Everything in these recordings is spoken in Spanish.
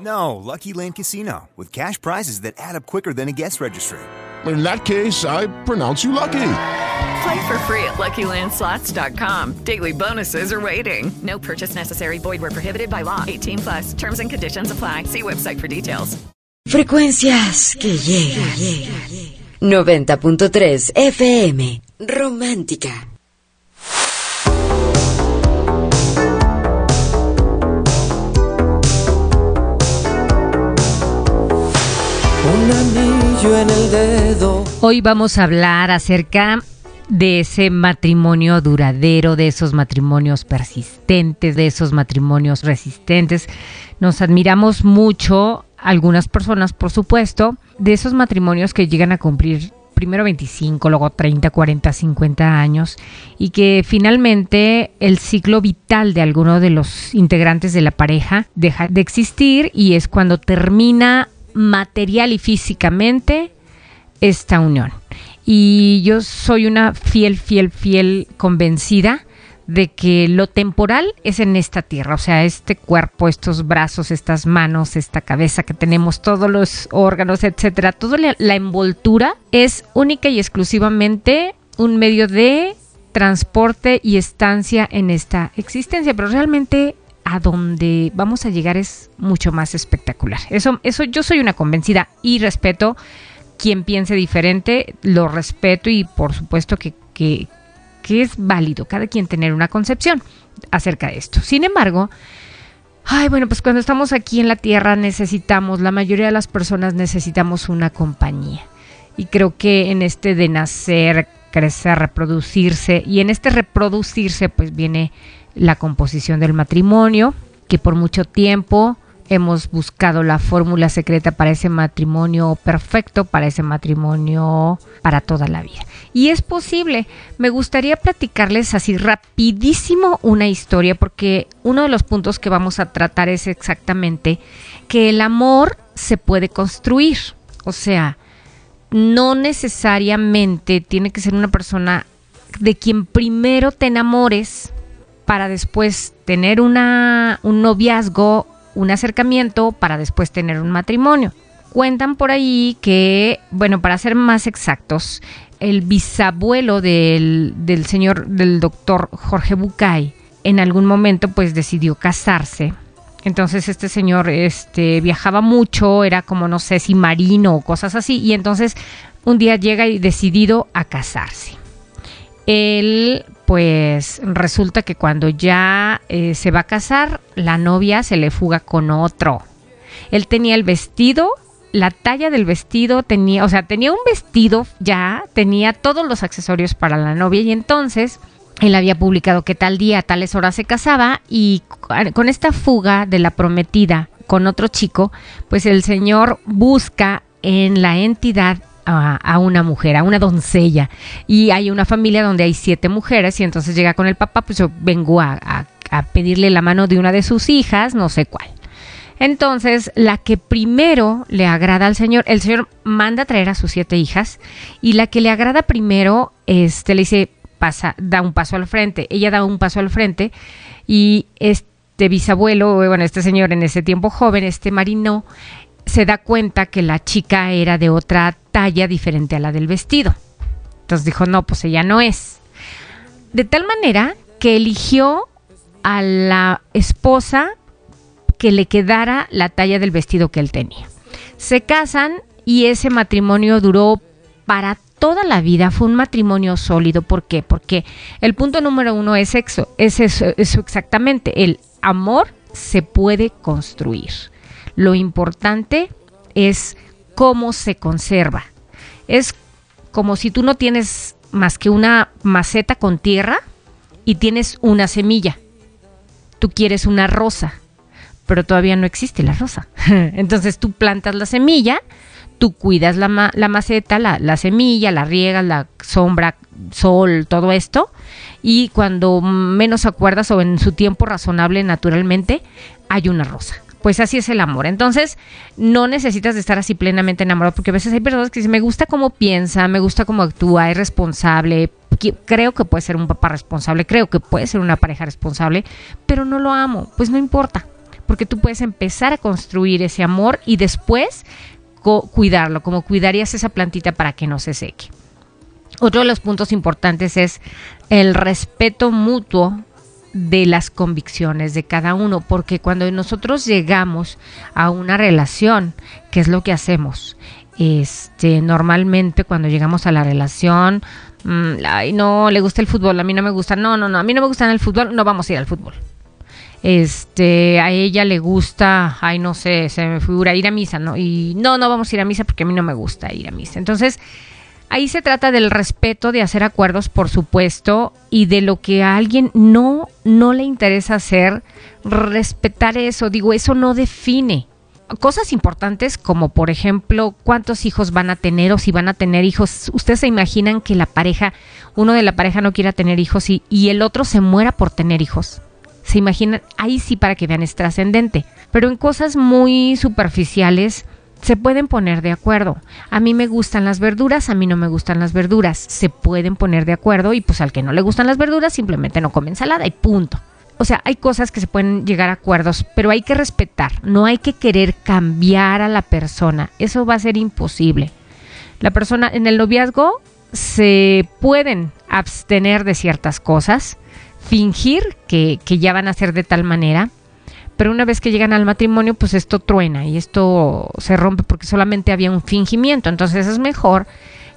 No, Lucky Land Casino, with cash prizes that add up quicker than a guest registry. In that case, I pronounce you lucky. Play for free at LuckyLandSlots.com. Daily bonuses are waiting. No purchase necessary. Void where prohibited by law. 18 plus. Terms and conditions apply. See website for details. Frecuencias que llegan. 90.3 FM. Romántica. Un anillo en el dedo. Hoy vamos a hablar acerca de ese matrimonio duradero, de esos matrimonios persistentes, de esos matrimonios resistentes. Nos admiramos mucho, algunas personas por supuesto, de esos matrimonios que llegan a cumplir primero 25, luego 30, 40, 50 años y que finalmente el ciclo vital de alguno de los integrantes de la pareja deja de existir y es cuando termina material y físicamente esta unión. Y yo soy una fiel, fiel, fiel convencida de que lo temporal es en esta tierra, o sea, este cuerpo, estos brazos, estas manos, esta cabeza que tenemos, todos los órganos, etcétera, toda la, envoltura es única y exclusivamente un medio de transporte y estancia en esta existencia, pero realmente a donde vamos a llegar es mucho más espectacular. Eso, eso yo soy una convencida y respeto quien piense diferente, lo respeto y por supuesto que, que, que es válido cada quien tener una concepción acerca de esto. Sin embargo, ay, bueno, pues cuando estamos aquí en la Tierra necesitamos, la mayoría de las personas necesitamos una compañía. Y creo que en este de nacer, crecer, reproducirse, y en este reproducirse pues viene la composición del matrimonio, que por mucho tiempo hemos buscado la fórmula secreta para ese matrimonio perfecto, para ese matrimonio para toda la vida. Y es posible. Me gustaría platicarles así rapidísimo una historia porque uno de los puntos que vamos a tratar es exactamente que el amor se puede construir. O sea, no necesariamente tiene que ser una persona de quien primero te enamores para después tener una, un noviazgo, un acercamiento, para después tener un matrimonio. Cuentan por ahí que, bueno, para ser más exactos, el bisabuelo del, del señor, del doctor Jorge Bucay, en algún momento pues decidió casarse. Entonces este señor este, viajaba mucho, era como no sé si marino o cosas así, y entonces un día llega y decidido a casarse. Él pues resulta que cuando ya eh, se va a casar, la novia se le fuga con otro. Él tenía el vestido, la talla del vestido tenía, o sea, tenía un vestido ya, tenía todos los accesorios para la novia y entonces él había publicado que tal día, a tales horas se casaba y con esta fuga de la prometida con otro chico, pues el señor busca en la entidad a, una mujer, a una doncella. Y hay una familia donde hay siete mujeres y entonces llega con el papá, pues yo vengo a, a, a pedirle la mano de una de sus hijas, no sé cuál. Entonces, la que primero le agrada al Señor, el Señor manda a traer a sus siete hijas y la que le agrada primero, este, le dice, pasa, da un paso al frente. Ella da un paso al frente y este bisabuelo, bueno, este señor en ese tiempo joven, este marino, se da cuenta que la chica era de otra talla diferente a la del vestido. Entonces dijo, no, pues ella no es. De tal manera que eligió a la esposa que le quedara la talla del vestido que él tenía. Se casan y ese matrimonio duró para toda la vida, fue un matrimonio sólido. ¿Por qué? Porque el punto número uno es eso, es eso, eso exactamente, el amor se puede construir. Lo importante es cómo se conserva. Es como si tú no tienes más que una maceta con tierra y tienes una semilla. Tú quieres una rosa, pero todavía no existe la rosa. Entonces tú plantas la semilla, tú cuidas la, maceta, la, la, semilla, la riegas, la sombra, sol, todo esto, y cuando menos acuerdas o en su tiempo razonable naturalmente, hay una rosa pues así es el amor. Entonces, no necesitas de estar así plenamente enamorado, porque a veces hay personas que dicen, me gusta cómo piensa, me gusta cómo actúa, es responsable, creo que puede ser un papá responsable, creo que puede ser una pareja responsable, pero no lo amo, pues no importa, porque tú puedes empezar a construir ese amor y después cuidarlo, como cuidarías esa plantita para que no se seque. Otro de los puntos importantes es el respeto mutuo de las convicciones de cada uno, porque cuando nosotros llegamos a una relación, ¿qué es lo que hacemos? Este, normalmente cuando llegamos a la relación, mm, ay, no, le gusta el fútbol, a mí no me gusta, no, no, no, a mí no me gusta el fútbol, no vamos a ir al fútbol. Este, a ella le gusta, ay, no sé, se me figura ir a misa, ¿no? Y no, no vamos a ir a misa porque a mí no me gusta ir a misa. Entonces, Ahí se trata del respeto, de hacer acuerdos, por supuesto, y de lo que a alguien no, no le interesa hacer, respetar eso. Digo, eso no define. Cosas importantes como, por ejemplo, cuántos hijos van a tener o si van a tener hijos. Ustedes se imaginan que la pareja, uno de la pareja no quiera tener hijos y, y el otro se muera por tener hijos. Se imaginan, ahí sí para que vean es trascendente. Pero en cosas muy superficiales, se pueden poner de acuerdo. A mí me gustan las verduras, a mí no me gustan las verduras. Se pueden poner de acuerdo y pues al que no le gustan las verduras simplemente no come ensalada y punto. O sea, hay cosas que se pueden llegar a acuerdos, pero hay que respetar, no hay que querer cambiar a la persona. Eso va a ser imposible. La persona en el noviazgo se pueden abstener de ciertas cosas, fingir que, que ya van a ser de tal manera, pero una vez que llegan al matrimonio, pues esto truena y esto se rompe porque solamente había un fingimiento. Entonces es mejor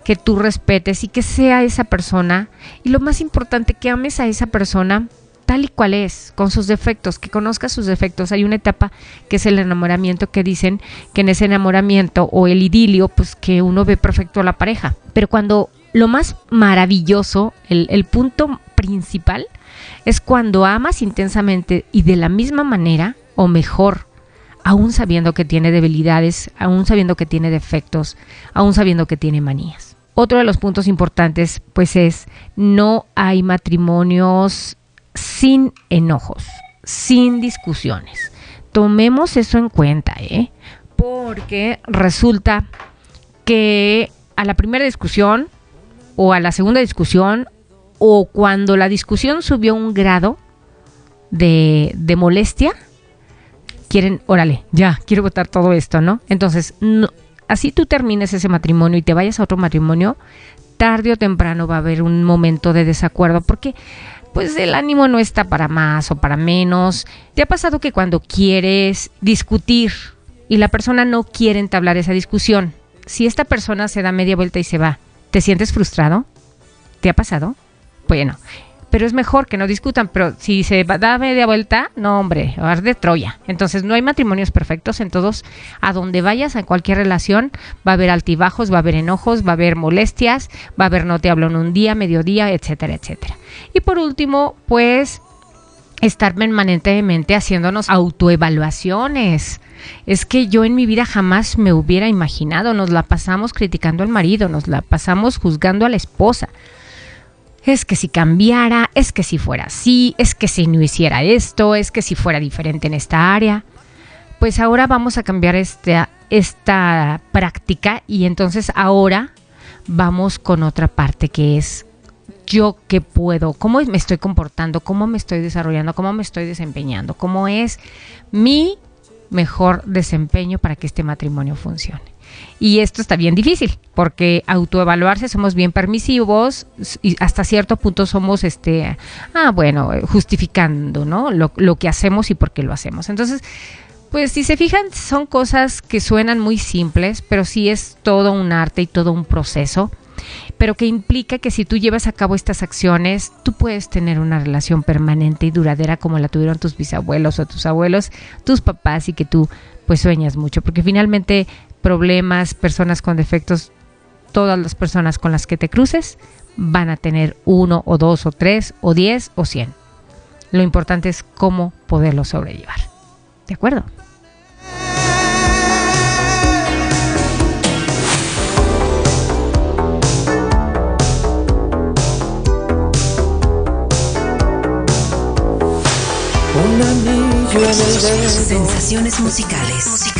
que tú respetes y que sea esa persona y lo más importante, que ames a esa persona tal y cual es, con sus defectos, que conozcas sus defectos. Hay una etapa que es el enamoramiento que dicen que en ese enamoramiento o el idilio, pues que uno ve perfecto a la pareja. Pero cuando lo más maravilloso, el, el punto principal, es cuando amas intensamente y de la misma manera o mejor, aún sabiendo que tiene debilidades, aún sabiendo que tiene defectos, aún sabiendo que tiene manías. Otro de los puntos importantes pues es no hay matrimonios sin enojos, sin discusiones. Tomemos eso en cuenta, ¿eh? Porque resulta que a la primera discusión o a la segunda discusión o cuando la discusión subió un grado de, molestia, quieren, órale, ya, quiero votar todo esto, ¿no? Entonces, así tú termines ese matrimonio y te vayas a otro matrimonio, tarde o temprano va a haber un momento de desacuerdo, porque pues el ánimo no está para más o para menos. ¿Te ha pasado que cuando quieres discutir y la persona no quiere entablar esa discusión, si esta persona se da media vuelta y se va, ¿te sientes frustrado? ¿Te ha pasado? Bueno, pero es mejor que no discutan, pero si se da media vuelta, no hombre, vas de Troya. Entonces no hay matrimonios perfectos, en todos, a donde vayas, en cualquier relación, va a haber altibajos, va a haber enojos, va a haber molestias, va a haber no te hablo en un día, mediodía, etcétera, etcétera. Y por último, pues estar permanentemente haciéndonos autoevaluaciones. Es que yo en mi vida jamás me hubiera imaginado, nos la pasamos criticando al marido, nos la pasamos juzgando a la esposa es que si cambiara, es que si fuera así, es que si no hiciera esto, es que si fuera diferente en esta área. Pues ahora vamos a cambiar esta, esta práctica y entonces ahora vamos con otra parte que es yo qué puedo, cómo me estoy comportando, cómo me estoy desarrollando, cómo me estoy desempeñando, cómo es mi mejor desempeño para que este matrimonio funcione. Y esto está bien difícil, porque autoevaluarse somos bien permisivos y hasta cierto punto somos, este, ah, bueno, justificando, ¿no? Lo, lo que hacemos y por qué lo hacemos. Entonces, pues si se fijan, son cosas que suenan muy simples, pero sí es todo un arte y todo un proceso pero que implica que si tú llevas a cabo estas acciones, tú puedes tener una relación permanente y duradera como la tuvieron tus bisabuelos o tus abuelos, tus papás y que tú pues sueñas mucho, porque finalmente problemas, personas con defectos, todas las personas con las que te cruces van a tener uno o dos o tres o diez o cien. Lo importante es cómo poderlo sobrellevar. ¿De acuerdo? Un anillo en el dedo. Sensaciones musicales. Musicales.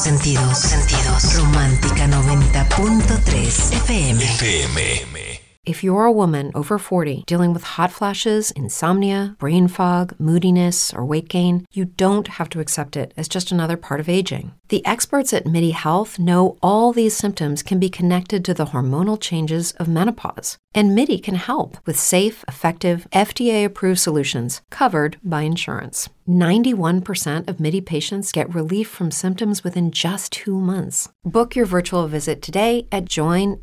Directo A tus sentidos. Sentidos. Romántica 90.3 FM. FM. If you're a woman over 40 dealing with hot flashes, insomnia, brain fog, moodiness, or weight gain, you don't have to accept it as just another part of aging. The experts at MIDI Health know all these symptoms can be connected to the hormonal changes of menopause. And MIDI can help with safe, effective, FDA approved solutions covered by insurance. 91% of MIDI patients get relief from symptoms within just two months. Book your virtual visit today at joinmidi.com.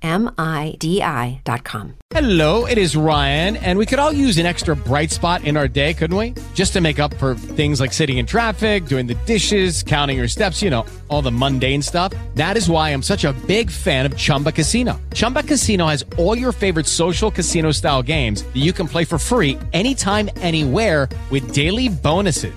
Hello, it is Ryan, and we could all use an extra bright spot in our day, couldn't we? Just to make up for things like sitting in traffic, doing the dishes, counting your steps, you know, all the mundane stuff. That is why I'm such a big fan of Chumba Casino. Chumba Casino has all your favorite social casino style games that you can play for free anytime, anywhere with daily bonuses.